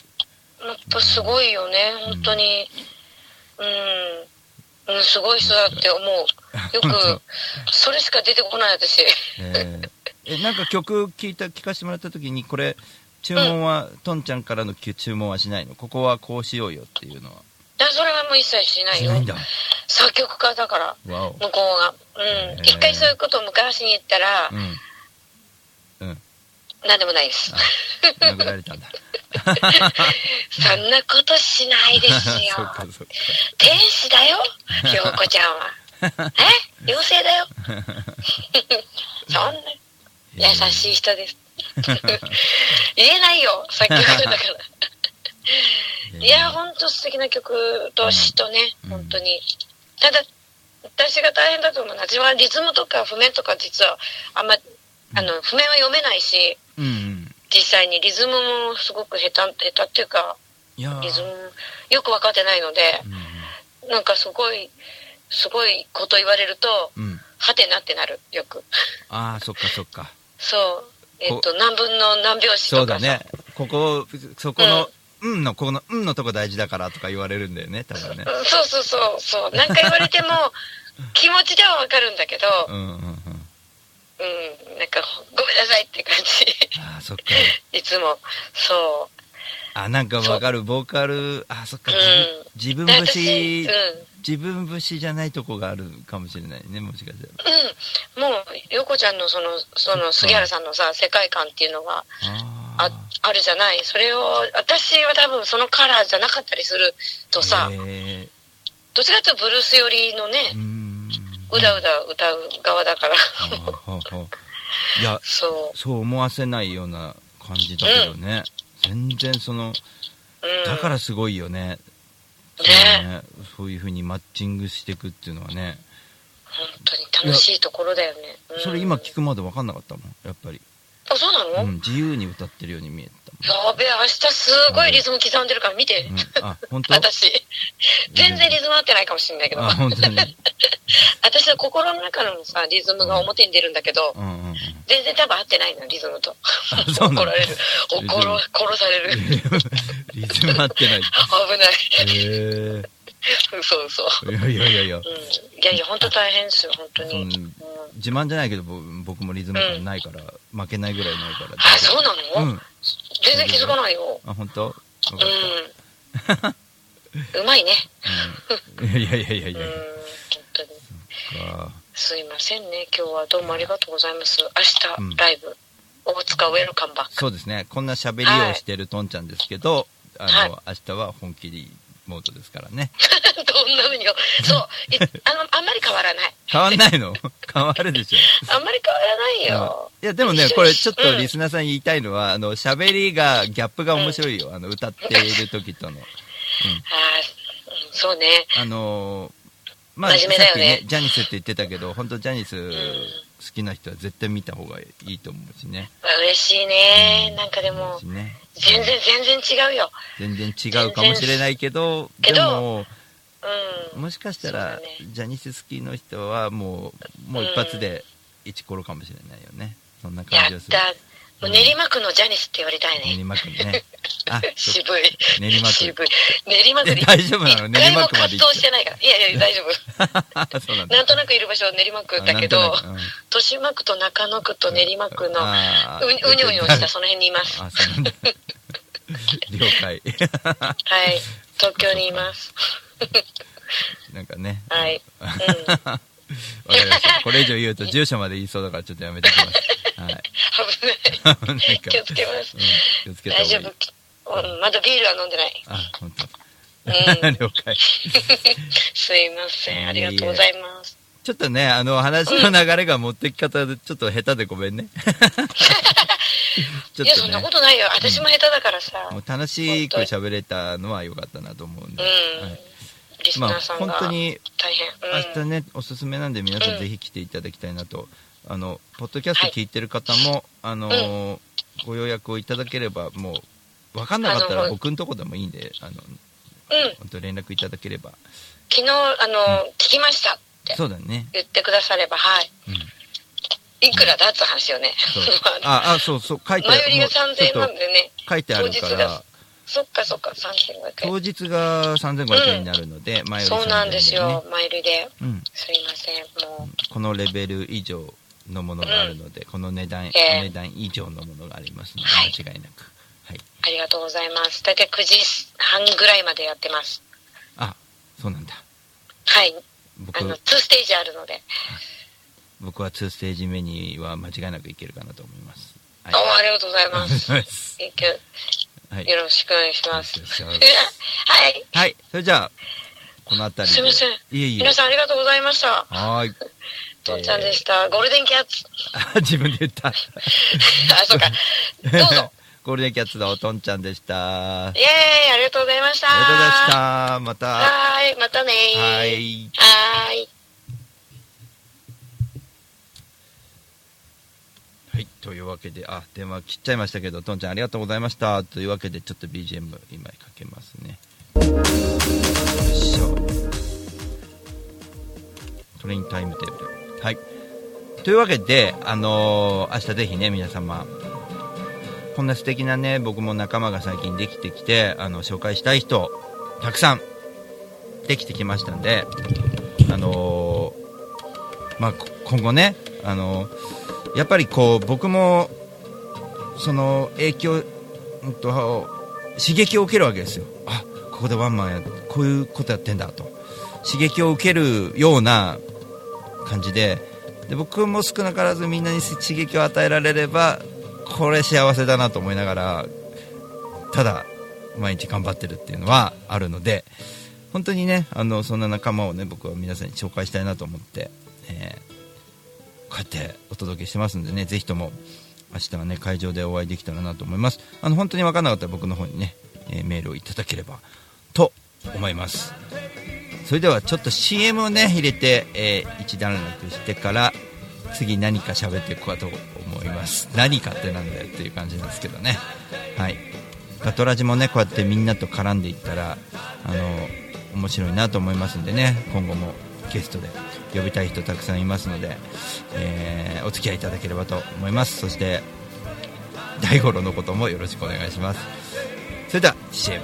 やっぱすごいよね、本当に。うん、うん、すごい人だって思う。よく、それしか出てこない私。えーえなんか曲聞いた聞かせてもらった時にこれ注文は、とんちゃんからの注文はしないの？ここはこうしようよっていうのはだそれはもう一切しないよ。しないんだ作曲家だから、向こうが。うん。一回そういうことを昔に言ったら、うんうんなんでもないです。殴られたんだ [laughs] そんなことしないですよ。[laughs] 天使だよ、ひょうこちゃんは。[laughs] え？妖精だよ。そんな優しい人です。言えないよ、作曲家だから。いや、ほんと素敵な曲と詩とね、うん本当に。ただ、私が大変だと思うのは、自分はリズムとか譜面とか実は、あんま、あの、譜面は読めないし、うんうん。実際にリズムもすごく下手、下手っていうか、リズムよく分かってないので、うんなんかすごい、すごいこと言われると、うん。うんはてなってなる、よく。ああそっかそっか。そう。えっと、何分の何拍子とかさ。そうだね。ここそこの「うん」のここの「うん」のとこ大事だからとか言われるんだよね多分ね。うんそうそうそう、そう。なんか言われても、[laughs] 気持ちではわかるんだけど、うんうんうんうん、なんか、ごめんなさいって感ああそっかじ。いつも。そあなんかわかるボーカルあそっかう。自分うん。自分節うん。自分節じゃないとこがあるかもしれないねもしかしたらうん、もう、横ちゃんのその、その杉原さんのさ、世界観っていうのがあああるじゃない？それを、私は多分そのカラーじゃなかったりするとさ、えどっちかというとブルース寄りのねー、うーんうだうだ歌う側だから。いやそそう思わせないような感じだけどね、全然そのう。うん。だからすごいよね,、そうね。ねそういうふうにマッチングしていくっていうのはね。本当に楽しいところだよね。うんそれ今聞くまで分かんなかったもんやっぱり、あ、そうなの、うん、自由に歌ってるように見えたやべえ、明日すごいリズム刻んでるから見て。うん、あ本当？[laughs] 私。全然リズム合ってないかもしれないけど。あ本当に？[laughs] 私の心の中のさ、リズムが表に出るんだけど、うんうんうん全然多分合ってないの、リズムと。怒られる。怒ろ、殺される。危 [laughs] リズム合ってないない。へ嘘嘘。えいやいやいやいやうん。いやいや、本当大変ですよ、本当に。そうん自慢じゃないけどぼ僕もリズム感ないから、負けないぐらいないからあ、そうなの、うん全然気づかないよ。あ本当？うん。うまいね。た、うん、いやいやいやいうん、や本当に。かすいませんね、今日はどうもありがとうございます。明うん日、ライブ、大塚ウェルカムバック。そうですねこんな喋りをしてるとんちゃんですけど、あの、はい明日は本気でモードですからね [laughs] どんなふうによ。そう。い [laughs] あの、あんまり変わらない。変わんないの？[laughs] 変わるでしょあんまり変わらないよ。いやでもねこれちょっとうんリスナーさんに言いたいのは、あの喋りがギャップが面白いよ、あの歌っている時とのうんそうね。あのーまあ、ねさっきね、ジャニスって言ってたけど、本当ジャニス好きな人は絶対見た方がいいと思うしね。嬉しいねう。なんかでもし、ね全然全然違うよ。全然違うかもしれないけど、けどでも、うん。もしかしたら、ねジャニス好きの人はもう、もう一発でイチコロかもしれないよね。そんなや感じがする。った。もう練馬区のジャニスって言われたいね。練馬区ね。[laughs] あ、そ渋い。練馬区渋い。練馬区 [laughs] 大丈夫なの？一練馬区まで行った動してないから。いやいや、[laughs] 大丈夫。そうなんだ。なんとなくいる場所は練馬区だけあどうん、豊島区と中野区と練馬区の、ううにょうにょしたその辺にいます。あ、そうなんだ。了解。はい。東京にいます。なんかね。はい。わかりました。これ以上言うと住所まで言いそうだからちょっとやめておきます。はい。危ない。気をつけますうん。気をつけ大。丈夫。うん、まだビールは飲んでない。あ、本当。うん了解。すいません。ありがとうございます。ちょっとね、あの、話の流れが持ってき方で、ちょっと下手でごめん [laughs] ね。いや、そんなことないよ。私も下手だからさ。楽しく喋れたのは良かったなと思うんで。リスまあ、ナーさんが。本当に、大変。うん。明日ね、おすすめなんで皆さんぜひ来ていただきたいなと。あの、ポッドキャスト聞いてる方も、あのーご予約をいただければ、もう、分かんなかったら僕のとこでもいいんで、あの、うん。本当連絡いただければ。昨日、あの、聞きましたってそうだね。言ってくだされば、はい。うん。いくらだって話よね。[laughs] あ、あ、そうそう、書いてある。前売りがもう3000円なんでね。と書いてあるからが、そっかそっか、3500当円。日が3500円になるので、前よりそうなんです3000円よ、マイルで。ねうん、すいません、もう。このレベル以上のものがあるので、この値段、ええ値段以上のものがありますので、はい間違いなく。はい。ありがとうございます。大体9時半ぐらいまでやってます。あ、そうなんだ。はい。僕あの、2ステージあるので。僕は2ステージ目には間違いなくいけるかなと思います。はいどうもありがとうございます。[laughs] はい。え今日よろしくお願いします。[laughs] はい。はい。それじゃあ、この辺りで。すいません。いえいえ。皆さんありがとうございました。はーい。とんちゃんでした。ゴールデンキャッツ。あ [laughs] 自分で言った。[laughs] あ、そうか。どうぞ。[laughs] ゴールデンキャッツのおとんちゃんでした。ありイェーイ、ありがとうございました。がとうございました。また。はーい、またねー。ははい。ーい。はい。というわけで、あ、電話切っちゃいましたけど、とんちゃんありがとうございました。というわけで、ちょっと BGM 今かけますね。よいしょ。トレインタイムテーブル。はい。というわけで、あのー明日ぜひね、皆様、こんな素敵なね、僕も仲間が最近できてきて、あの、紹介したい人、たくさん、できてきましたんで、あのーまあ、今後ね、あのーやっぱりこう、僕も、その、影響、うんと、刺激を受けるわけですよ。あ、ここでワンマンや、こういうことやってんだと。刺激を受けるような感じで、で僕も少なからずみんなに刺激を与えられれば、これ幸せだなと思いながら、ただ、毎日頑張ってるっていうのはあるので、本当にね、あの、そんな仲間をね、僕は皆さんに紹介したいなと思って、えーこうやってお届けしてますんでね、ぜひとも明日はね、会場でお会いできたらなと思います。あの、本当に分からなかったら僕の方にね、えーメールをいただければと思います。それではちょっと CM をね、入れて、えー一段落してから、次何か喋っていこうと思います。何かってなんだよっていう感じなんですけどね。はい。ガトラジもね、こうやってみんなと絡んでいったら、あの、面白いなと思いますんでね、今後もゲストで呼びたい人たくさんいますので、えーお付き合いいただければと思います。そして、大五郎のこともよろしくお願いします。それでは CM。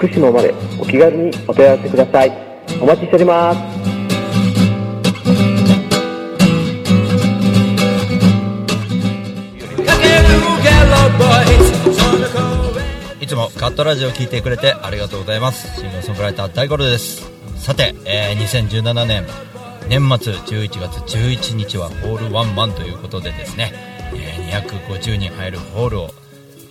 福島までお気軽にお問い合わせくださいお待ちしておりますいつもカットラジオを聞いてくれてありがとうございます。シンガーソングライター大五郎です。さて、えー2017年年末11月11日はホールワンマンということでですね、えー250人入るホールを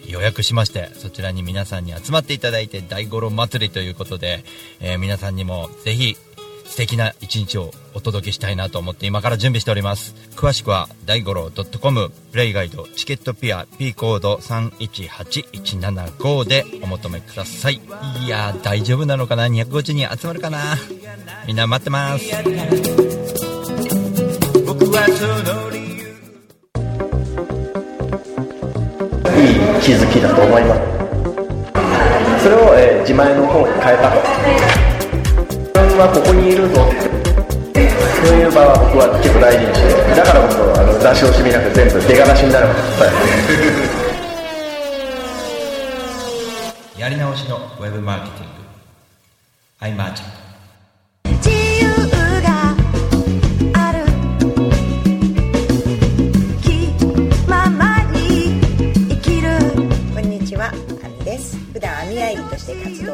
予約しまして、そちらに皆さんに集まっていただいて大五郎祭りということで、えー皆さんにもぜひ素敵な一日をお届けしたいなと思って今から準備しております。詳しくは大五郎 .com プレイガイドチケットピア P コード318175でお求めください。いや大丈夫なのかな？250人集まるかな？みんな待ってます。気づきだと思いますそれを、えー自前の方に変えたと。自分はここにいるぞって。そういう場は僕は結構大事にしてだからこそあの出し惜しみなく全部出がらしになる。わけやり直しのウェブマーケティング iMarket 自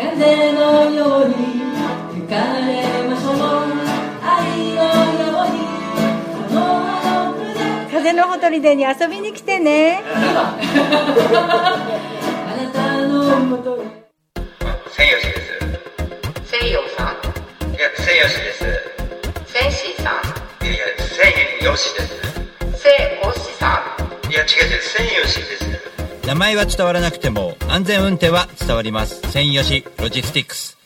風のように吹かれましょう。愛のようにこの葉の筆風のほとりでに遊びに来てね。あなたのもとです。西洋さん。いや、千吉です。さん。いやです。さん。いや、違う違う、千吉です。名前は伝わらなくても安全運転は伝わります。専用しロジスティックス。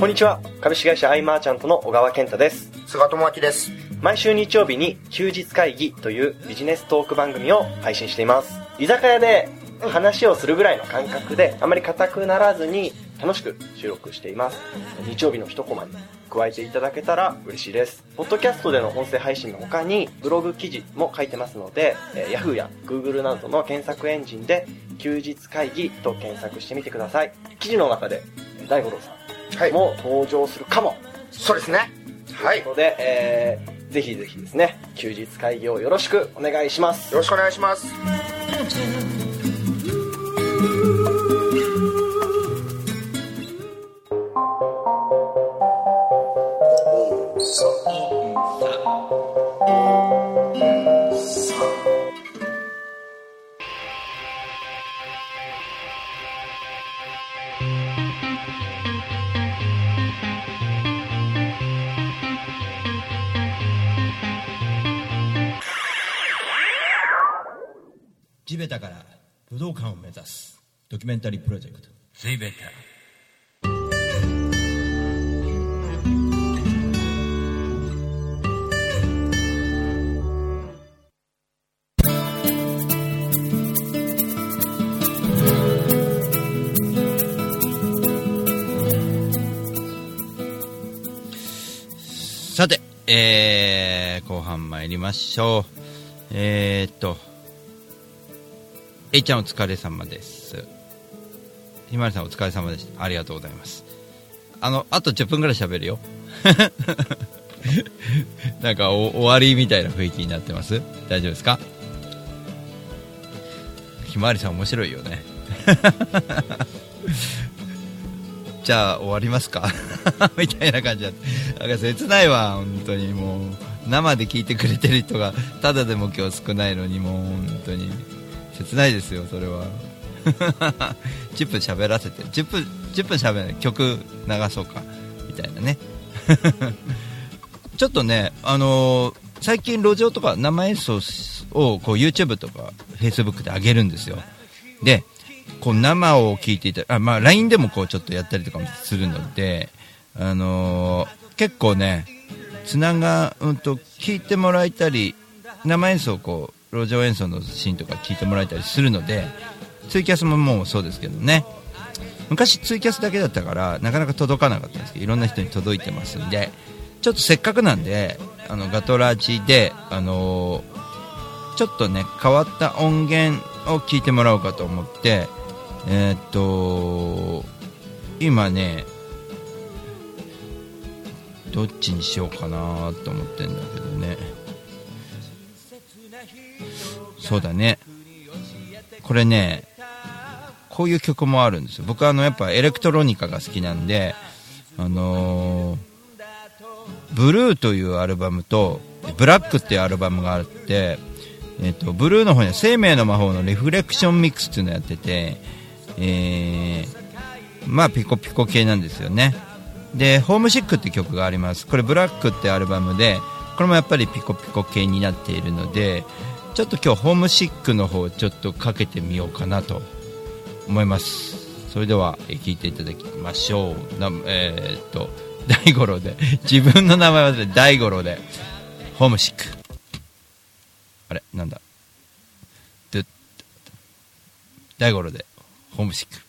こんにちは。株式会社アイマーチャントの小川健太です。菅智明です。毎週日曜日に休日会議というビジネストーク番組を配信しています。居酒屋で話をするぐらいの感覚であまり硬くならずに楽しく収録しています。日曜日の一コマに加えていただけたら嬉しいです。ポッドキャストでの音声配信の他にブログ記事も書いてますので、えー Yahoo や Google などの検索エンジンで休日会議と検索してみてください。記事の中でえー大五郎さんはい。も登場するかも。そうですね。はい。よということで、えーぜひぜひですね休日会議をよろしくお願いします。ろしくお願いします地べたから武道館を目指す。ドキュメンタリープロジェクト。地べたさて、えー、後半参りましょう。えー、っと、えいちゃんお疲れ様です。ひまりさんお疲れ様でした。ありがとうございます。あの、あと10分ぐらい喋るよ。[laughs] なんか終わりみたいな雰囲気になってます？大丈夫ですか？ひまわりさん面白いよね。[laughs] じゃあ終わりますか？[laughs] みたいな感じだった。なんか切ないわ、本当にもう。生で聞いてくれてる人がただでも今日少ないのにもう本当に切ないですよ、それは。[laughs] 10分喋らせて、10分、10分喋らない、曲流そうか、みたいなね。[laughs] ちょっとね、あのー最近路上とか生演奏をこう YouTube とか Facebook で上げるんですよ。で、こう生を聞いていたあ、まあ LINE でもこうちょっとやったりとかもするので、あのー結構ね、つなが、うんと、聞いてもらえたり、生演奏をこう、路上演奏のシーンとか聞いてもらえたりするので、ツイキャスももうそうですけどね。昔ツイキャスだけだったから、なかなか届かなかったんですけど、いろんな人に届いてますんで、ちょっとせっかくなんで、あの、ガトラジで、あのーちょっとね、変わった音源を聞いてもらおうかと思って、えーっと、今ね、どっちにしようかなと思ってんだけどね。そうだね。これね、こういう曲もあるんですよ。僕はあの、やっぱエレクトロニカが好きなんで、あのーブルーというアルバムと、ブラックっていうアルバムがあって、えっ、と、ブルーの方には生命の魔法のリフレクションミックスっていうのをやってて、えー、まあピコピコ系なんですよね。で、ホームシックって曲があります。これブラックってアルバムで、これもやっぱりピコピコ系になっているので、ちょっと今日ホームシックの方ちょっとかけてみようかなと思います。それでは、聞いていただきましょう。なえーっと、大五郎で、自分の名前忘れて大五郎で、ホームシック。あれ？なんだ？ドゥッ大五郎で、ホームシック。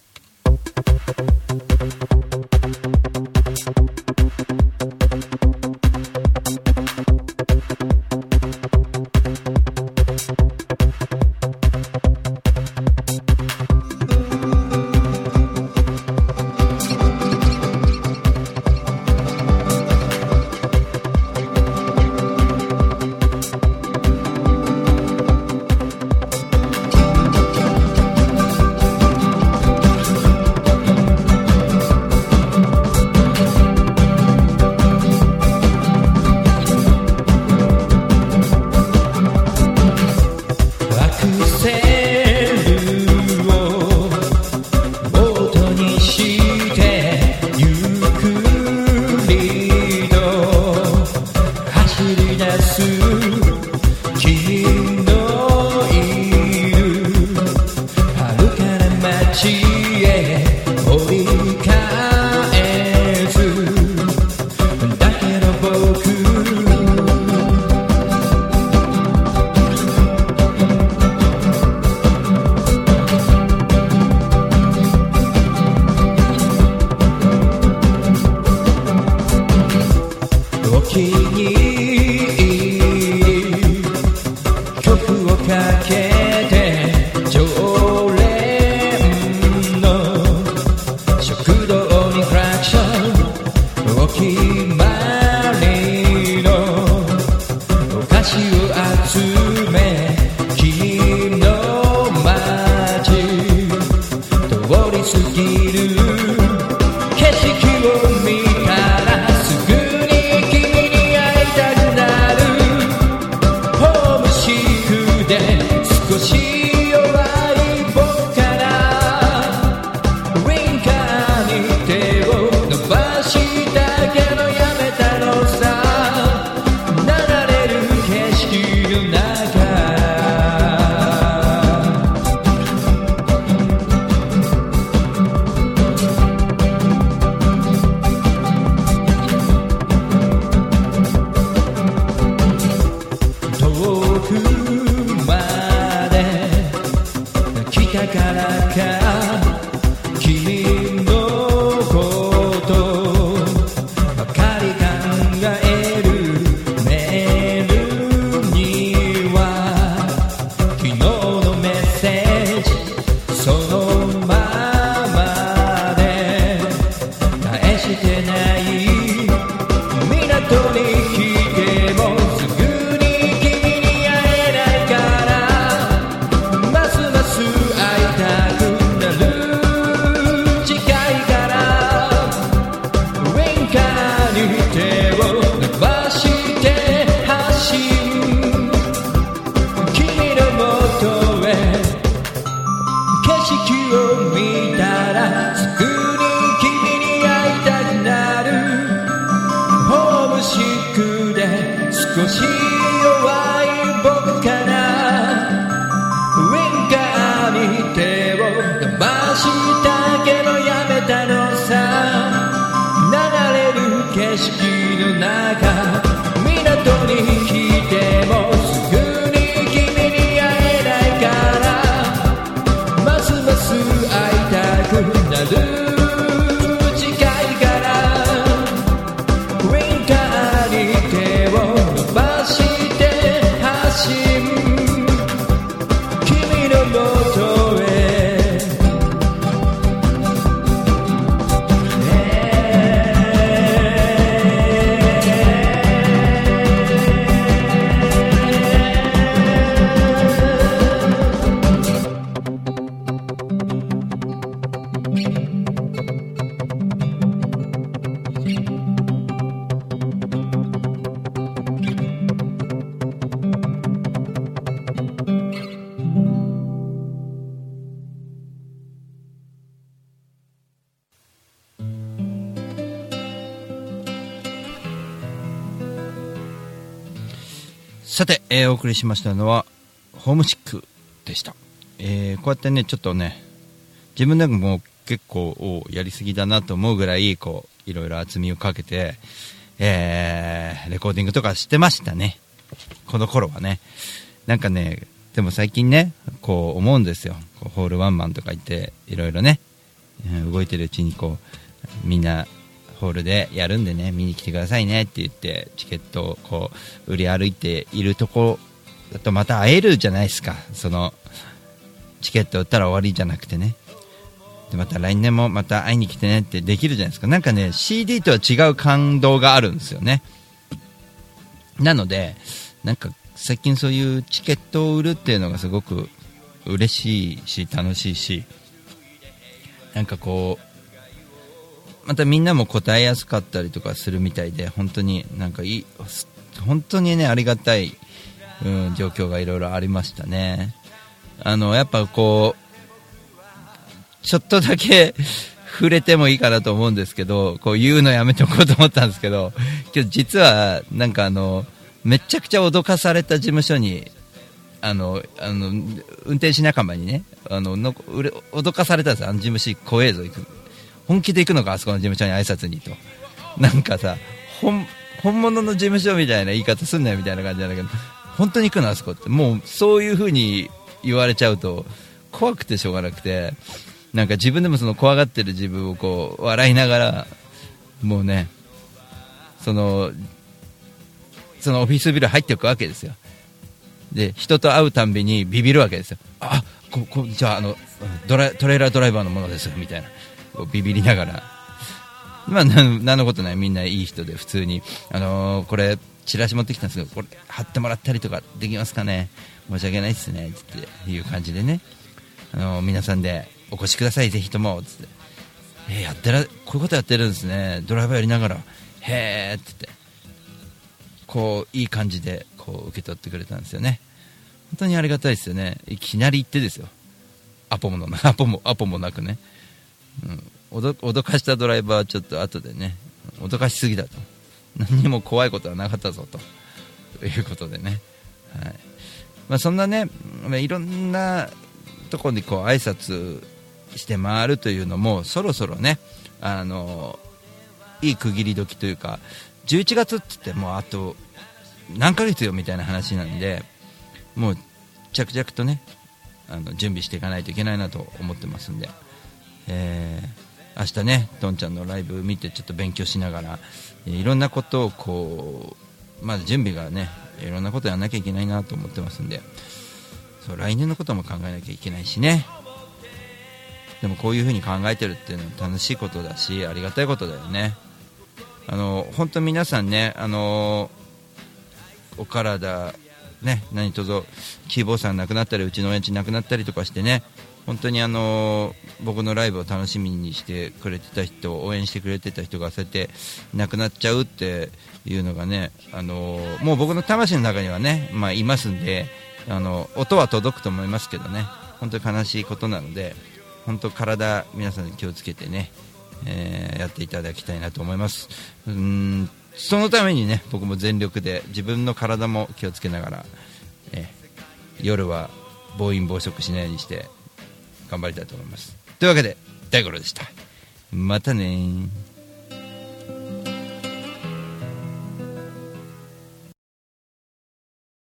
えーお送りしましたのは、ホームシックでした。えーこうやってね、ちょっとね、自分でも結構、やりすぎだなと思うぐらい、こう、いろいろ厚みをかけて、えーレコーディングとかしてましたね。この頃はね。なんかね、でも最近ね、こう思うんですよ。こうホールワンマンとか言って、いろいろね、動いてるうちにこう、みんな、ホールでやるんでね、見に来てくださいねって言って、チケットをこう、売り歩いているとこだとまた会えるじゃないですか。その、チケット売ったら終わりじゃなくてね。で、また来年もまた会いに来てねってできるじゃないですか。なんかね、CD とは違う感動があるんですよね。なので、なんか最近そういうチケットを売るっていうのがすごく嬉しいし、楽しいし、なんかこう、またみんなも答えやすかったりとかするみたいで、本当になんかいい、本当にね、ありがたい、うん、状況がいろいろありましたね。あの、やっぱこう、ちょっとだけ [laughs] 触れてもいいかなと思うんですけど、こう言うのやめておこうと思ったんですけど、けど実は、なんかあの、めちゃくちゃ脅かされた事務所に、あの、あの、運転手仲間にね、あの、の脅かされたんですよ、あの事務所怖えぞ、行く。本気で行くのか、あそこの事務所に挨拶にと。なんかさ、本、物の事務所みたいな言い方すんなよみたいな感じなんだけど、本当に行くの、あそこって。もう、そういう風に言われちゃうと、怖くてしょうがなくて、なんか自分でもその怖がってる自分をこう、笑いながら、もうね、その、そのオフィスビル入っていくわけですよ。で人と会うたんびにビビるわけですよあここじゃああのドラトレーラードライバーのものですみたいなビビりながら。まあなん何のことない。みんないい人で普通に。あのーこれチラシ持ってきたんですけどこれ貼ってもらったりとかできますかね。申し訳ないですね。っていう感じでね。あのー皆さんでお越しください。ぜひとも。つって。えーやってらこういうことやってるんですね。ドライバーやりながら。へーってって。こういい感じでこう受け取ってくれたんですよね。本当にありがたいですよね。いきなり行ってですよ。アポものアポもアポもなくね、うん、脅かしたドライバーはちょっと後でね。脅かしすぎだと。何にも怖いことはなかったぞと。ということでね、はい。まあ、そんなね、まあ、いろんなところにこう挨拶して回るというのもそろそろねあのいい区切り時というか11月って言ってもうあと何ヶ月よみたいな話なんでもう着々とねあの準備していかないといけないなと思ってますんで、えー明日ねどんちゃんのライブ見てちょっと勉強しながらえいろんなことをこうまず準備がねいろんなことやらなきゃいけないなと思ってますんでそう来年のことも考えなきゃいけないしね。でもこういうふうに考えてるっていうのは楽しいことだしありがたいことだよね。あの本当皆さんねあのお体ね何卒キーボーさん亡くなったりうちの親父亡くなったりとかしてね本当にあの僕のライブを楽しみにしてくれてた人応援してくれてた人がそうやって亡くなっちゃうっていうのがねあのもう僕の魂の中にはね、まあ、いますんであの音は届くと思いますけどね本当に悲しいことなので本当体皆さんに気をつけてね、えーやっていただきたいなと思います。うんそのためにね僕も全力で自分の体も気をつけながら、えー夜は暴飲暴食しないようにして頑張りたいと思います。というわけで大五郎でした。またねー。